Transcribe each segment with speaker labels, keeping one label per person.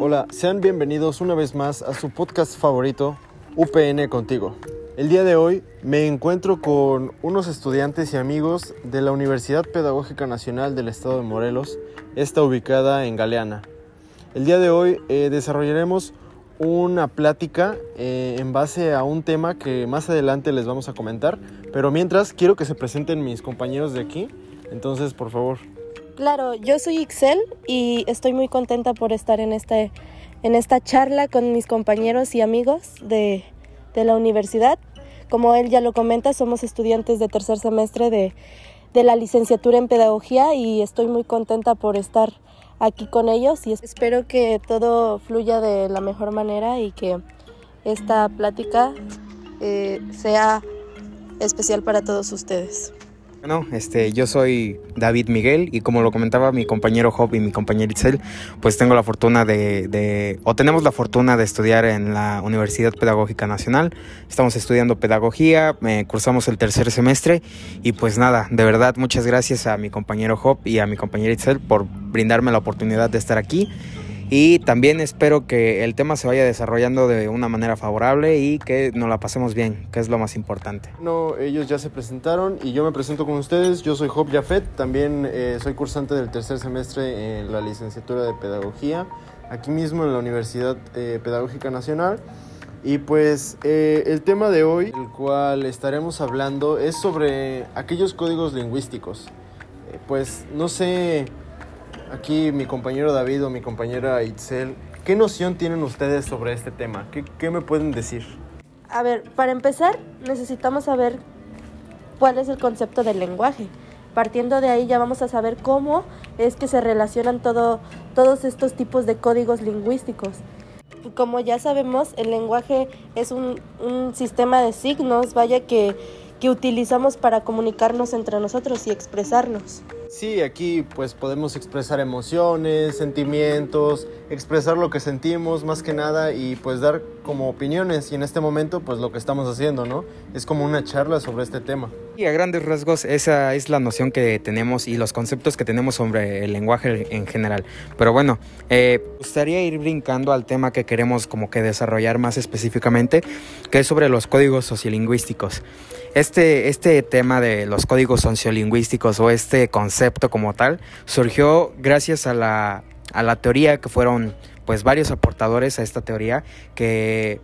Speaker 1: Hola, sean bienvenidos una vez más a su podcast favorito, UPN Contigo. El día de hoy me encuentro con unos estudiantes y amigos de la Universidad Pedagógica Nacional del Estado de Morelos, esta ubicada en Galeana. El día de hoy eh, desarrollaremos una plática eh, en base a un tema que más adelante les vamos a comentar, pero mientras quiero que se presenten mis compañeros de aquí, entonces por favor.
Speaker 2: Claro, yo soy Ixel y estoy muy contenta por estar en, este, en esta charla con mis compañeros y amigos de, de la universidad. Como él ya lo comenta, somos estudiantes de tercer semestre de, de la licenciatura en pedagogía y estoy muy contenta por estar aquí con ellos y espero que todo fluya de la mejor manera y que esta plática eh, sea especial para todos ustedes.
Speaker 3: Bueno, este, yo soy David Miguel y como lo comentaba mi compañero Job y mi compañero Itzel, pues tengo la fortuna de, o tenemos la fortuna de estudiar en la Universidad Pedagógica Nacional. Estamos estudiando pedagogía, eh, cursamos el tercer semestre y pues nada, de verdad muchas gracias a mi compañero Job y a mi compañera Itzel por brindarme la oportunidad de estar aquí y también espero que el tema se vaya desarrollando de una manera favorable y que nos la pasemos bien, que es lo más importante.
Speaker 1: No, ellos ya se presentaron y yo me presento con ustedes. Yo soy Job Jafet, también eh, soy cursante del tercer semestre en la licenciatura de Pedagogía, aquí mismo en la Universidad eh, Pedagógica Nacional. Y pues eh, el tema de hoy, el cual estaremos hablando, es sobre aquellos códigos lingüísticos. Eh, pues no sé aquí mi compañero David o mi compañera Itzel, ¿qué noción tienen ustedes sobre este tema? ¿Qué, ¿Qué, me pueden decir?
Speaker 2: A ver, para empezar necesitamos saber cuál es el concepto del lenguaje. Partiendo de ahí ya vamos a saber cómo es que se relacionan todo, todos estos tipos de códigos lingüísticos. Como ya sabemos, el lenguaje es un, un sistema de signos, vaya que, que utilizamos para comunicarnos entre nosotros y expresarnos.
Speaker 1: Sí, aquí pues podemos expresar emociones, sentimientos, expresar lo que sentimos más que nada y pues dar como opiniones y en este momento pues lo que estamos haciendo, ¿no? Es como una charla sobre este tema.
Speaker 3: Y a grandes rasgos esa es la noción que tenemos y los conceptos que tenemos sobre el lenguaje en general. Pero bueno, eh, gustaría ir brincando al tema que queremos como que desarrollar más específicamente, que es sobre los códigos sociolingüísticos. Este, este tema de los códigos sociolingüísticos o este concepto como tal surgió gracias a la, a la teoría que fueron pues varios aportadores a esta teoría que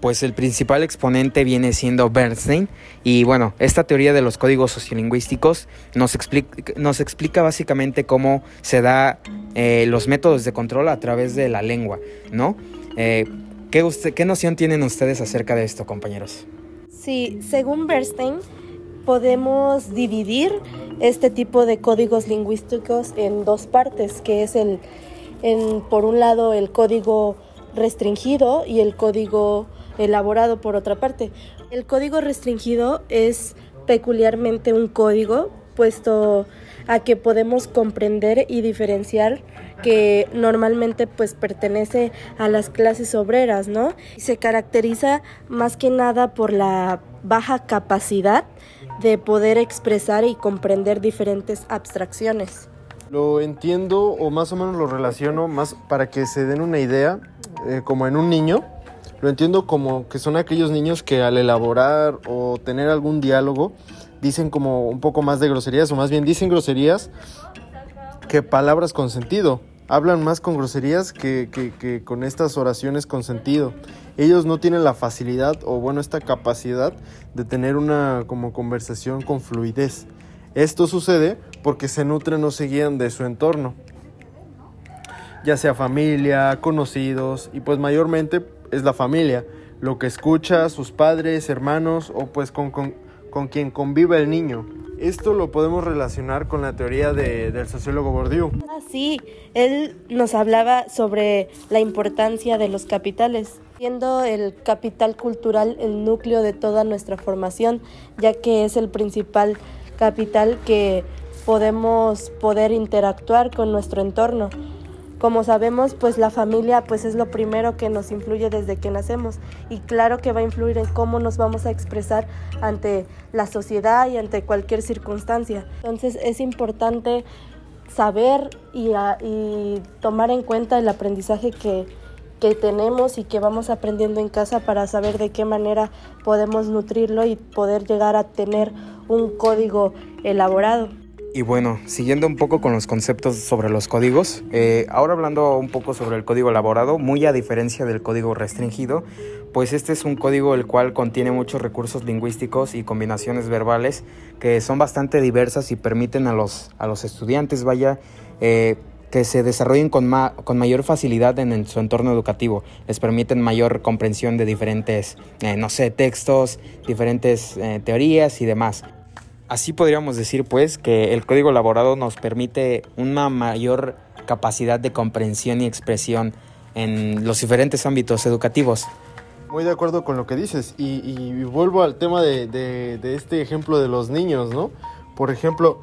Speaker 3: pues el principal exponente viene siendo Bernstein y bueno, esta teoría de los códigos sociolingüísticos nos explica, nos explica básicamente cómo se da eh, los métodos de control a través de la lengua, ¿no? Eh, ¿qué, usted, ¿Qué noción tienen ustedes acerca de esto, compañeros?
Speaker 2: Sí, según Bernstein, podemos dividir este tipo de códigos lingüísticos en dos partes, que es el, en, por un lado, el código restringido y el código elaborado por otra parte. El código restringido es peculiarmente un código puesto a que podemos comprender y diferenciar que normalmente pues pertenece a las clases obreras, ¿no? Se caracteriza más que nada por la baja capacidad de poder expresar y comprender diferentes abstracciones.
Speaker 1: Lo entiendo o más o menos lo relaciono más para que se den una idea, eh, como en un niño. Lo entiendo como que son aquellos niños que al elaborar o tener algún diálogo dicen como un poco más de groserías o más bien dicen groserías que palabras con sentido. Hablan más con groserías que, que, con estas oraciones con sentido. Ellos no tienen la facilidad o bueno esta capacidad de tener una como conversación con fluidez. Esto sucede porque se nutren o se guían de su entorno, ya sea familia, conocidos y pues mayormente es la familia, lo que escucha sus padres, hermanos o pues con, con con quien convive el niño. Esto lo podemos relacionar con la teoría de, del sociólogo Bourdieu.
Speaker 2: Ah, sí, él nos hablaba sobre la importancia de los capitales, siendo el capital cultural el núcleo de toda nuestra formación, ya que es el principal capital que podemos poder interactuar con nuestro entorno. Como sabemos, pues la familia pues es lo primero que nos influye desde que nacemos y claro que va a influir en cómo nos vamos a expresar ante la sociedad y ante cualquier circunstancia. Entonces es importante saber y, tomar en cuenta el aprendizaje que, que tenemos y que vamos aprendiendo en casa para saber de qué manera podemos nutrirlo y poder llegar a tener un código elaborado.
Speaker 3: Y bueno, siguiendo un poco con los conceptos sobre los códigos, eh, ahora hablando un poco sobre el código elaborado, muy a diferencia del código restringido, pues este es un código el cual contiene muchos recursos lingüísticos y combinaciones verbales que son bastante diversas y permiten a los, a los estudiantes, vaya, eh, que se desarrollen con, con mayor facilidad en, su entorno educativo. Les permiten mayor comprensión de diferentes, eh, no sé, textos, diferentes teorías y demás. Así podríamos decir pues que el código elaborado nos permite una mayor capacidad de comprensión y expresión en los diferentes ámbitos educativos.
Speaker 1: Muy de acuerdo con lo que dices y, vuelvo al tema de, este ejemplo de los niños, ¿no? Por ejemplo,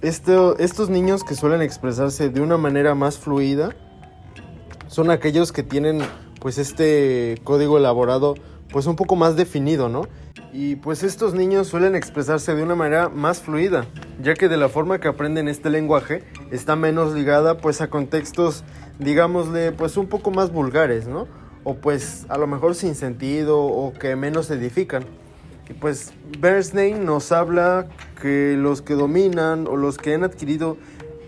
Speaker 1: estos niños que suelen expresarse de una manera más fluida son aquellos que tienen pues este código elaborado pues un poco más definido, ¿no? Y pues estos niños suelen expresarse de una manera más fluida, ya que de la forma que aprenden este lenguaje está menos ligada pues a contextos, digámosle, pues un poco más vulgares, ¿no? O pues a lo mejor sin sentido o que menos edifican. Y pues Bernstein nos habla que los que dominan o los que han adquirido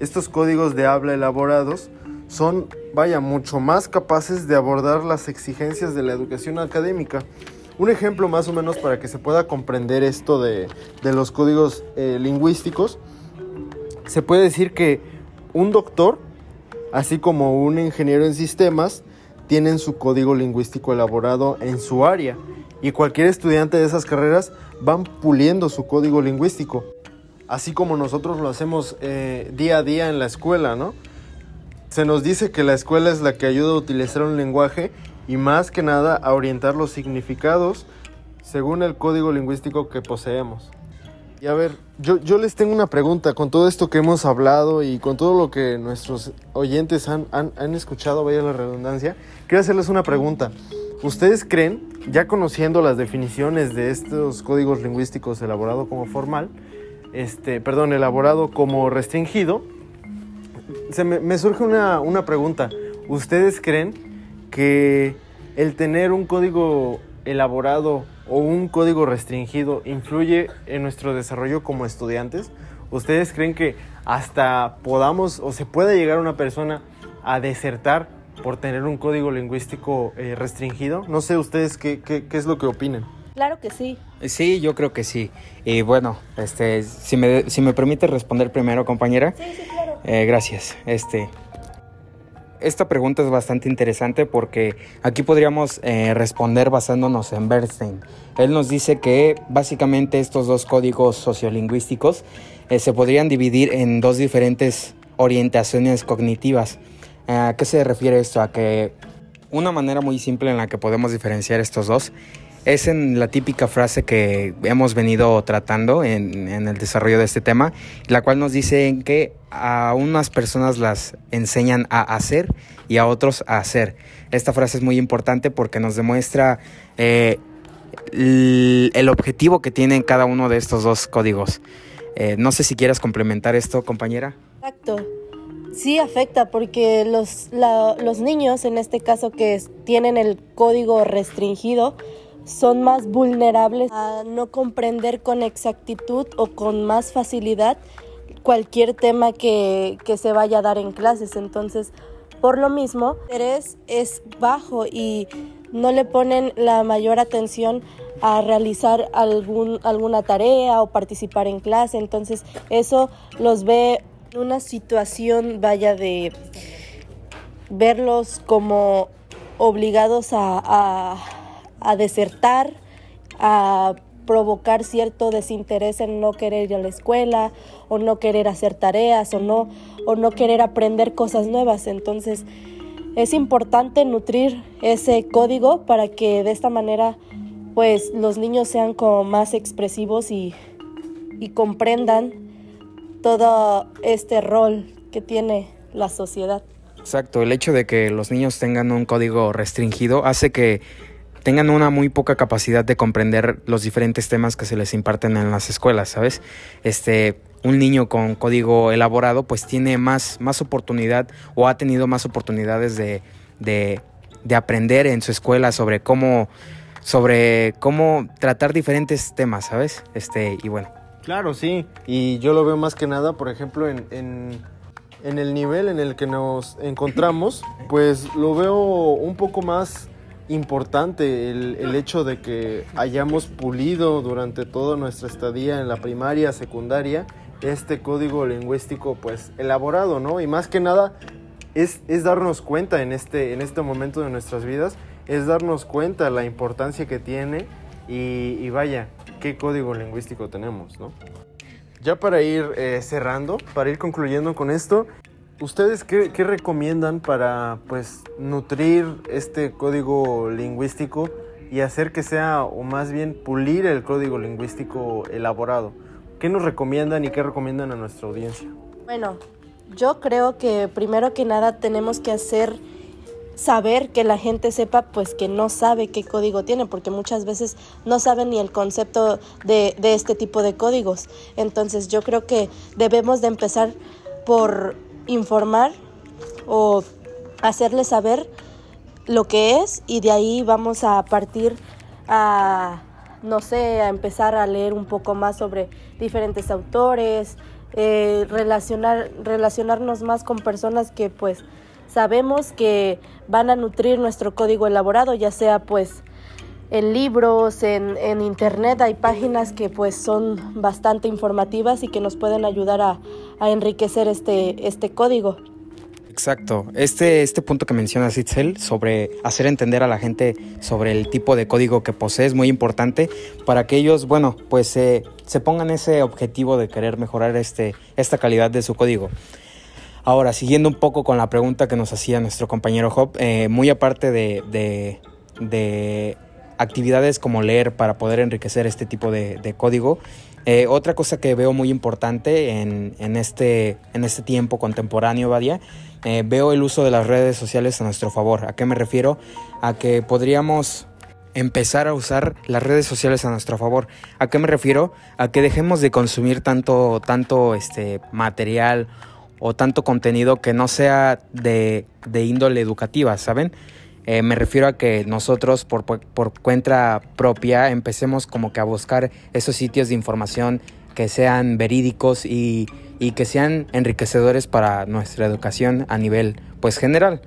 Speaker 1: estos códigos de habla elaborados son, vaya, mucho más capaces de abordar las exigencias de la educación académica. Un ejemplo más o menos para que se pueda comprender esto de, los códigos eh, lingüísticos, se puede decir que un doctor, así como un ingeniero en sistemas, tienen su código lingüístico elaborado en su área y cualquier estudiante de esas carreras van puliendo su código lingüístico, así como nosotros lo hacemos eh, día a día en la escuela, ¿no? Se nos dice que la escuela es la que ayuda a utilizar un lenguaje y más que nada a orientar los significados según el código lingüístico que poseemos. Y a ver, yo, yo les tengo una pregunta con todo esto que hemos hablado y con todo lo que nuestros oyentes han, han, han escuchado, vaya la redundancia, quiero hacerles una pregunta. ¿Ustedes creen, ya conociendo las definiciones de estos códigos lingüísticos elaborado como formal, este, perdón, elaborado como restringido, se me, surge una, una pregunta. ¿Ustedes creen que el tener un código elaborado o un código restringido influye en nuestro desarrollo como estudiantes? ¿Ustedes creen que hasta podamos o se pueda llegar una persona a desertar por tener un código lingüístico eh, restringido. No sé ustedes qué, qué, es lo que opinen.
Speaker 2: Claro que sí.
Speaker 3: Sí, yo creo que sí. Y bueno, este, si me, si me permite responder primero, compañera.
Speaker 2: Sí, sí.
Speaker 3: Eh, gracias. Este, esta pregunta es bastante interesante porque aquí podríamos eh, responder basándonos en Bernstein. Él nos dice que básicamente estos dos códigos sociolingüísticos se podrían dividir en dos diferentes orientaciones cognitivas. ¿A qué se refiere esto? A que una manera muy simple en la que podemos diferenciar estos dos es en la típica frase que hemos venido tratando en, el desarrollo de este tema, la cual nos dice que a unas personas las enseñan a hacer y a otros a hacer. Esta frase es muy importante porque nos demuestra eh, el, objetivo que tienen cada uno de estos dos códigos. Eh, no sé si quieras complementar esto, compañera.
Speaker 2: Exacto. Sí afecta porque los, los niños, en este caso que tienen el código restringido, son más vulnerables a no comprender con exactitud o con más facilidad cualquier tema que, que se vaya a dar en clases. Entonces, por lo mismo, el interés es bajo y no le ponen la mayor atención a realizar algún, alguna tarea o participar en clase. Entonces, eso los ve una situación, vaya, de verlos como obligados a, a, desertar, a provocar cierto desinterés en no querer ir a la escuela o no querer hacer tareas o no o no querer aprender cosas nuevas. Entonces, es importante nutrir ese código para que de esta manera pues los niños sean como más expresivos y, y comprendan todo este rol que tiene la sociedad.
Speaker 3: Exacto, el hecho de que los niños tengan un código restringido hace que tengan una muy poca capacidad de comprender los diferentes temas que se les imparten en las escuelas, ¿sabes? Este, un niño con código elaborado pues tiene más, más oportunidad o ha tenido más oportunidades de, de, de aprender en su escuela sobre cómo, sobre cómo tratar diferentes temas, ¿sabes? Este, y bueno.
Speaker 1: Claro, sí. Y yo lo veo más que nada, por ejemplo, en, en, en el nivel en el que nos encontramos, pues lo veo un poco más importante el, el, hecho de que hayamos pulido durante toda nuestra estadía en la primaria, secundaria, este código lingüístico pues elaborado, ¿no? Y más que nada es, es darnos cuenta en este, en este momento de nuestras vidas, es darnos cuenta la importancia que tiene y, vaya, qué código lingüístico tenemos, ¿no? Ya para ir eh, cerrando, para ir concluyendo con esto, ¿Ustedes qué, recomiendan para pues nutrir este código lingüístico y hacer que sea, o más bien pulir el código lingüístico elaborado? ¿Qué nos recomiendan y qué recomiendan a nuestra audiencia?
Speaker 2: Bueno, yo creo que primero que nada tenemos que hacer saber que la gente sepa pues que no sabe qué código tiene porque muchas veces no saben ni el concepto de, de este tipo de códigos entonces yo creo que debemos de empezar por informar o hacerles saber lo que es y de ahí vamos a partir a no sé, a empezar a leer un poco más sobre diferentes autores, eh, relacionar, relacionarnos más con personas que pues sabemos que van a nutrir nuestro código elaborado, ya sea pues en libros, en, en internet hay páginas que pues son bastante informativas y que nos pueden ayudar a, enriquecer este, este código.
Speaker 3: Exacto. Este, este punto que mencionas, Itzel, sobre hacer entender a la gente sobre el tipo de código que posee es muy importante para que ellos, bueno, pues eh, se pongan ese objetivo de querer mejorar este, esta calidad de su código. Ahora, siguiendo un poco con la pregunta que nos hacía nuestro compañero Job, eh, muy aparte de, de, actividades como leer para poder enriquecer este tipo de, de código, eh, otra cosa que veo muy importante en, en, este, en este tiempo contemporáneo, Badia, eh, veo el uso de las redes sociales a nuestro favor. ¿A qué me refiero? A que podríamos empezar a usar las redes sociales a nuestro favor. ¿A qué me refiero? A que dejemos de consumir tanto, tanto este material o tanto contenido que no sea de, de índole educativa, ¿saben? Eh, me refiero a que nosotros por, por, cuenta propia empecemos como que a buscar esos sitios de información que sean verídicos y, y, que sean enriquecedores para nuestra educación a nivel pues general.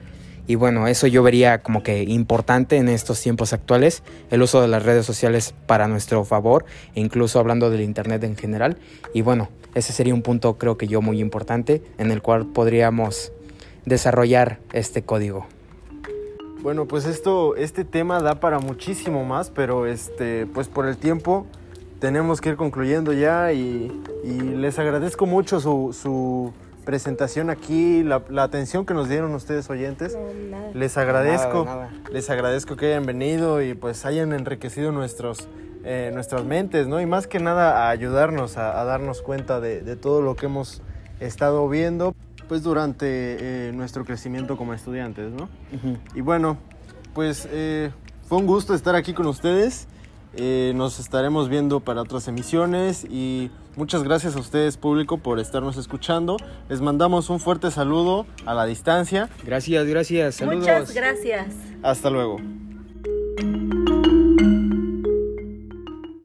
Speaker 3: Y bueno, eso yo vería como que importante en estos tiempos actuales, el uso de las redes sociales para nuestro favor, e incluso hablando del Internet en general. Y bueno, ese sería un punto creo que yo muy importante en el cual podríamos desarrollar este código.
Speaker 1: Bueno, pues esto, este tema da para muchísimo más, pero este, pues por el tiempo tenemos que ir concluyendo ya y, y les agradezco mucho su, su presentación aquí, la, la, atención que nos dieron ustedes oyentes.
Speaker 2: No,
Speaker 1: les agradezco, nada, nada. les agradezco que hayan venido y pues hayan enriquecido nuestros, eh, nuestras mentes, ¿no? Y más que nada a ayudarnos a, a darnos cuenta de, de todo lo que hemos estado viendo pues durante eh, nuestro crecimiento como estudiantes, ¿no? Uh -huh. Y bueno, pues eh, fue un gusto estar aquí con ustedes. Eh, nos estaremos viendo para otras emisiones y muchas gracias a ustedes público por estarnos escuchando. Les mandamos un fuerte saludo a la distancia.
Speaker 3: Gracias, gracias. Saludos.
Speaker 2: Muchas gracias.
Speaker 1: Hasta luego.